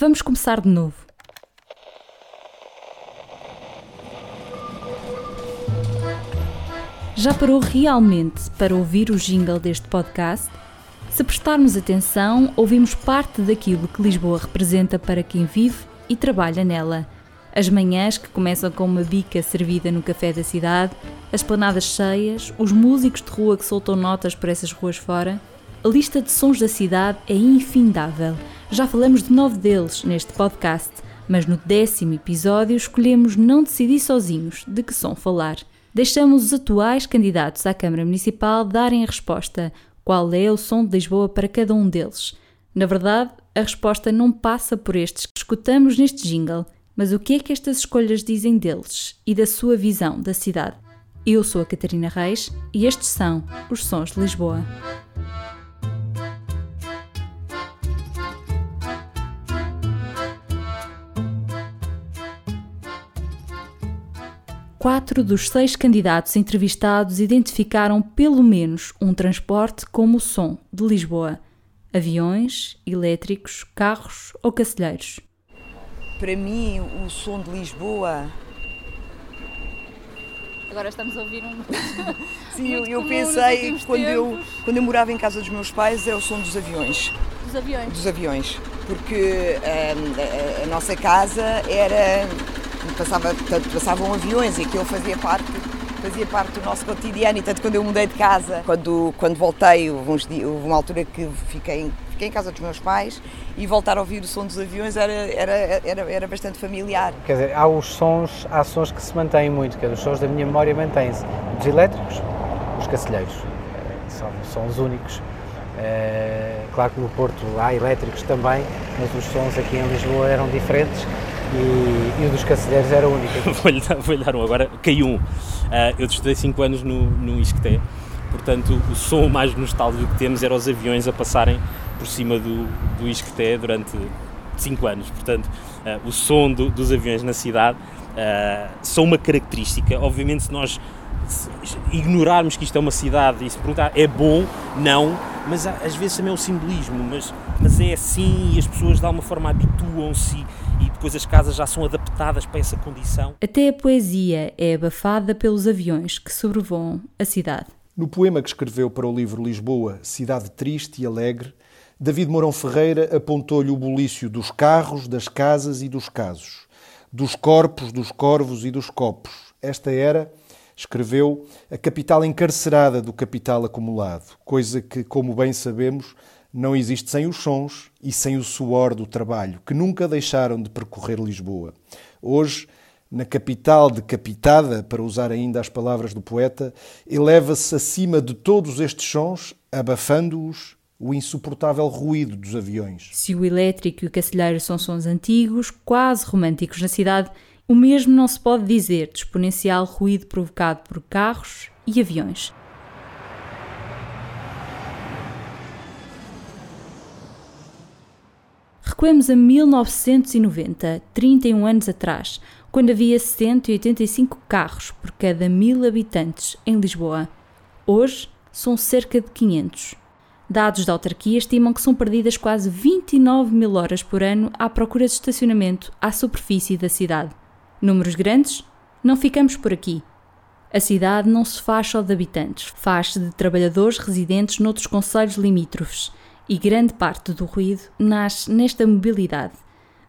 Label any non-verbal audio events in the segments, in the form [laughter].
Vamos começar de novo. Já parou realmente para ouvir o jingle deste podcast? Se prestarmos atenção, ouvimos parte daquilo que Lisboa representa para quem vive e trabalha nela. As manhãs que começam com uma bica servida no café da cidade, as planadas cheias, os músicos de rua que soltam notas por essas ruas fora. A lista de sons da cidade é infindável. Já falamos de nove deles neste podcast, mas no décimo episódio escolhemos não decidir sozinhos de que som falar. Deixamos os atuais candidatos à Câmara Municipal darem a resposta, qual é o som de Lisboa para cada um deles. Na verdade, a resposta não passa por estes que escutamos neste jingle, mas o que é que estas escolhas dizem deles e da sua visão da cidade. Eu sou a Catarina Reis e estes são os Sons de Lisboa. Quatro dos seis candidatos entrevistados identificaram pelo menos um transporte como o som de Lisboa: aviões, elétricos, carros ou cacilheiros. Para mim, o som de Lisboa. Agora estamos a ouvir um. [laughs] Sim, eu, Muito eu pensei quando eu, quando eu morava em casa dos meus pais é o som dos aviões. dos aviões. Dos aviões. Porque hum, a, a nossa casa era. Passava, portanto, passavam aviões e aquilo fazia parte, fazia parte do nosso cotidiano. E tanto quando eu mudei de casa, quando, quando voltei, houve, uns dias, houve uma altura que fiquei, fiquei em casa dos meus pais e voltar a ouvir o som dos aviões era, era, era, era bastante familiar. Quer dizer, há os sons, há sons que se mantêm muito, que é os sons da minha memória mantêm-se. Os elétricos, os cacilheiros, eh, são, são os únicos. Eh, claro que no Porto há elétricos também, mas os sons aqui em Lisboa eram diferentes e, e o dos cacilheiros era único. [laughs] Vou-lhe dar, vou dar um agora. Caiu um. Ah, eu estudei 5 anos no, no Isqueté, portanto, o som mais nostálgico que temos era os aviões a passarem por cima do, do Isqueté durante 5 anos. Portanto, ah, o som do- dos aviões na cidade ah, são uma característica. Obviamente, se nós ignorarmos que isto é uma cidade e se perguntar é bom, não, mas às vezes também é o simbolismo, mas, mas é assim e as pessoas de alguma forma habituam-se e depois as casas já são adaptadas para essa condição. Até a poesia é abafada pelos aviões que sobrevoam a cidade. No poema que escreveu para o livro Lisboa, Cidade Triste e Alegre, David Mourão Ferreira apontou-lhe o bulício dos carros, das casas e dos casos, dos corpos, dos corvos e dos copos. Esta era, escreveu, a capital encarcerada do capital acumulado, coisa que, como bem sabemos, não existe sem os sons e sem o suor do trabalho, que nunca deixaram de percorrer Lisboa. Hoje, na capital decapitada, para usar ainda as palavras do poeta, eleva-se acima de todos estes sons, abafando-os, o insuportável ruído dos aviões. Se o elétrico e o cacilheiro são sons antigos, quase românticos na cidade, o mesmo não se pode dizer de exponencial ruído provocado por carros e aviões. Recuemos a 1990, 31 anos atrás, quando havia 185 carros por cada mil habitantes em Lisboa. Hoje são cerca de 500. Dados da autarquia estimam que são perdidas quase 29 mil horas por ano à procura de estacionamento à superfície da cidade. Números grandes? Não ficamos por aqui. A cidade não se faz só de habitantes, faz-se de trabalhadores residentes noutros concelhos limítrofes e grande parte do ruído nasce nesta mobilidade.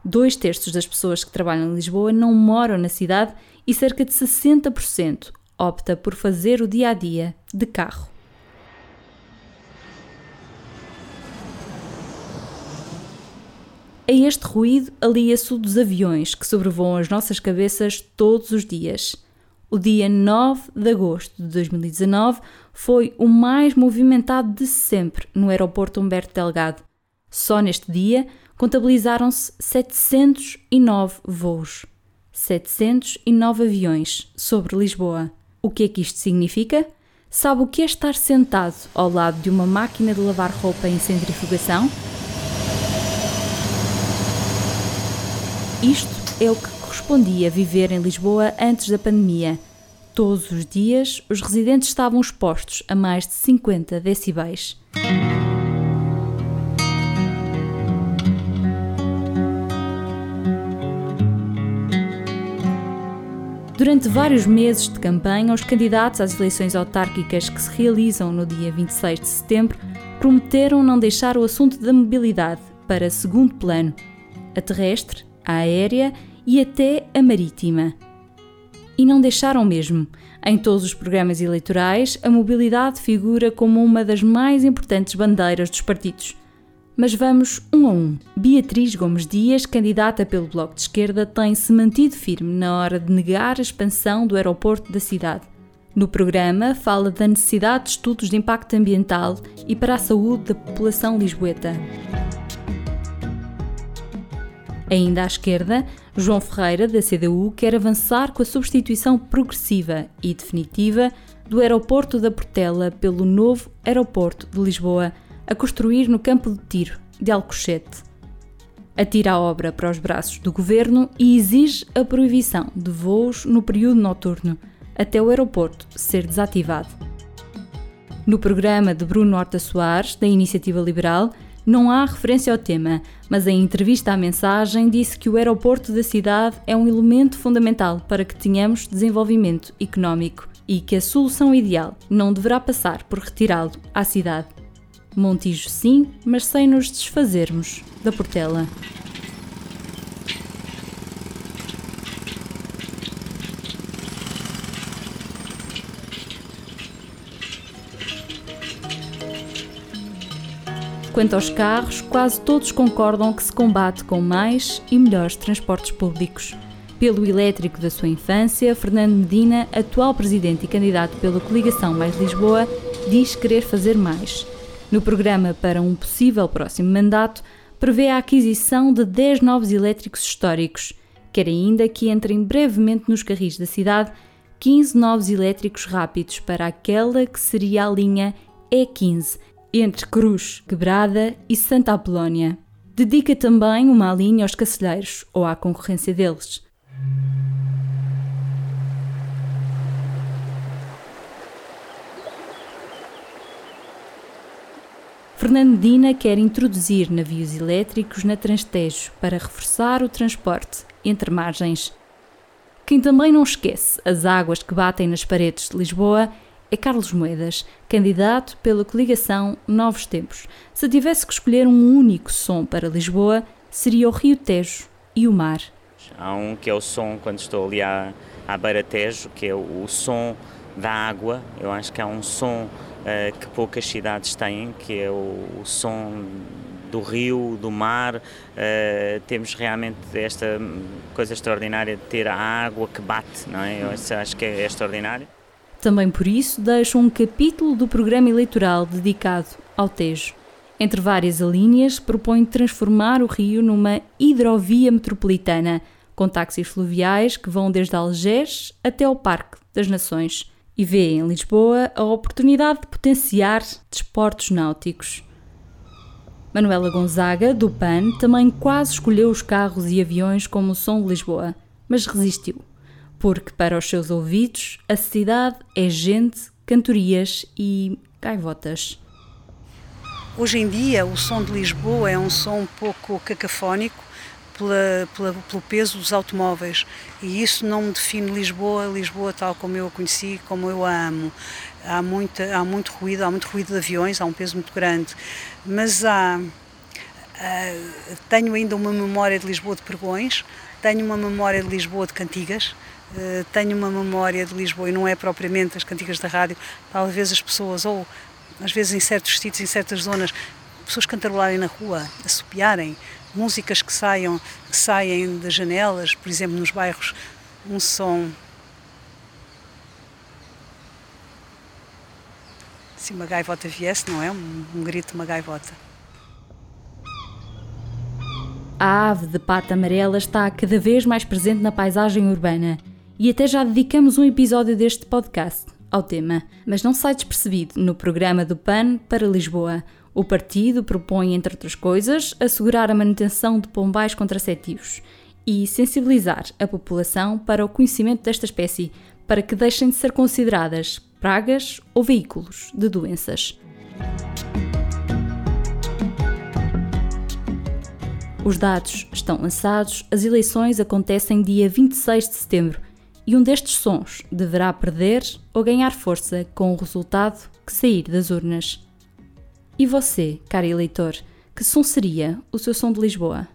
Dois terços das pessoas que trabalham em Lisboa não moram na cidade e cerca de 60% opta por fazer o dia a dia de carro. A este ruído alia-se o dos aviões que sobrevoam as nossas cabeças todos os dias. O dia 9 de agosto de 2019 foi o mais movimentado de sempre no aeroporto Humberto Delgado. Só neste dia contabilizaram-se 709 voos, 709 aviões sobre Lisboa. O que é que isto significa? Sabe o que é estar sentado ao lado de uma máquina de lavar roupa em centrifugação? Isto é o que correspondia viver em Lisboa antes da pandemia. Todos os dias, os residentes estavam expostos a mais de 50 decibéis. Durante vários meses de campanha, os candidatos às eleições autárquicas que se realizam no dia 26 de setembro prometeram não deixar o assunto da mobilidade para segundo plano. A terrestre, a aérea e até a marítima. E não deixaram mesmo. Em todos os programas eleitorais, a mobilidade figura como uma das mais importantes bandeiras dos partidos. Mas vamos um a um. Beatriz Gomes Dias, candidata pelo Bloco de Esquerda, tem-se mantido firme na hora de negar a expansão do aeroporto da cidade. No programa, fala da necessidade de estudos de impacto ambiental e para a saúde da população lisboeta. Ainda à esquerda, João Ferreira, da CDU, quer avançar com a substituição progressiva e definitiva do aeroporto da Portela pelo novo aeroporto de Lisboa, a construir no campo de tiro de Alcochete. Atira a obra para os braços do governo e exige a proibição de voos no período noturno, até o aeroporto ser desativado. No programa de Bruno Horta Soares, da Iniciativa Liberal, não há referência ao tema, mas em entrevista à mensagem disse que o aeroporto da cidade é um elemento fundamental para que tenhamos desenvolvimento económico e que a solução ideal não deverá passar por retirá-lo à cidade. Montijo sim, mas sem nos desfazermos da Portela. Quanto aos carros, quase todos concordam que se combate com mais e melhores transportes públicos. Pelo elétrico da sua infância, Fernando Medina, atual presidente e candidato pela coligação Mais Lisboa, diz querer fazer mais no programa para um possível próximo mandato, prevê a aquisição de 10 novos elétricos históricos. Quer ainda que entrem brevemente nos carris da cidade 15 novos elétricos rápidos para aquela que seria a linha E15, entre Cruz, Quebrada e Santa Apolónia. Dedica também uma linha aos cacilheiros ou à concorrência deles. Fernando quer introduzir navios elétricos na Transtejo para reforçar o transporte entre margens. Quem também não esquece as águas que batem nas paredes de Lisboa é Carlos Moedas, candidato pela coligação Novos Tempos. Se tivesse que escolher um único som para Lisboa, seria o Rio Tejo e o mar. Há um que é o som quando estou ali à, à beira Tejo, que é o, o som da água. Eu acho que há um som uh, que poucas cidades têm, que é o, o som do rio, do mar. Uh, temos realmente esta coisa extraordinária de ter a água que bate, não é? Eu acho que é extraordinário. Também por isso deixo um capítulo do programa eleitoral dedicado ao Tejo. Entre várias alíneas, propõe transformar o rio numa hidrovia metropolitana, com táxis fluviais que vão desde Algés até ao Parque das Nações e vê em Lisboa a oportunidade de potenciar desportos náuticos. Manuela Gonzaga, do PAN, também quase escolheu os carros e aviões como o som de Lisboa, mas resistiu, porque para os seus ouvidos a cidade é gente, cantorias e gaivotas. Hoje em dia, o som de Lisboa é um som um pouco cacafónico, pela, pela, pelo peso dos automóveis e isso não me define Lisboa, Lisboa tal como eu a conheci, como eu a amo. Há, muita, há muito ruído, há muito ruído de aviões, há um peso muito grande, mas há, uh, tenho ainda uma memória de Lisboa de pregões, tenho uma memória de Lisboa de cantigas, tenho uma memória de Lisboa e não é propriamente as cantigas da rádio, talvez as pessoas ou às vezes em certos sítios, em certas zonas, pessoas cantarolarem na rua, assopiarem, músicas que saiam que saem das janelas, por exemplo, nos bairros, um som se uma gaivota viesse, não é? Um, um grito de uma gaivota. A ave de pata amarela está cada vez mais presente na paisagem urbana e até já dedicamos um episódio deste podcast ao tema, mas não sai despercebido. No programa do PAN para Lisboa, o partido propõe, entre outras coisas, assegurar a manutenção de pombais contraceptivos e sensibilizar a população para o conhecimento desta espécie, para que deixem de ser consideradas pragas ou veículos de doenças. Os dados estão lançados, as eleições acontecem dia 26 de setembro e um destes sons deverá perder ou ganhar força com o resultado que sair das urnas. E você, caro eleitor, que som seria o seu som de Lisboa?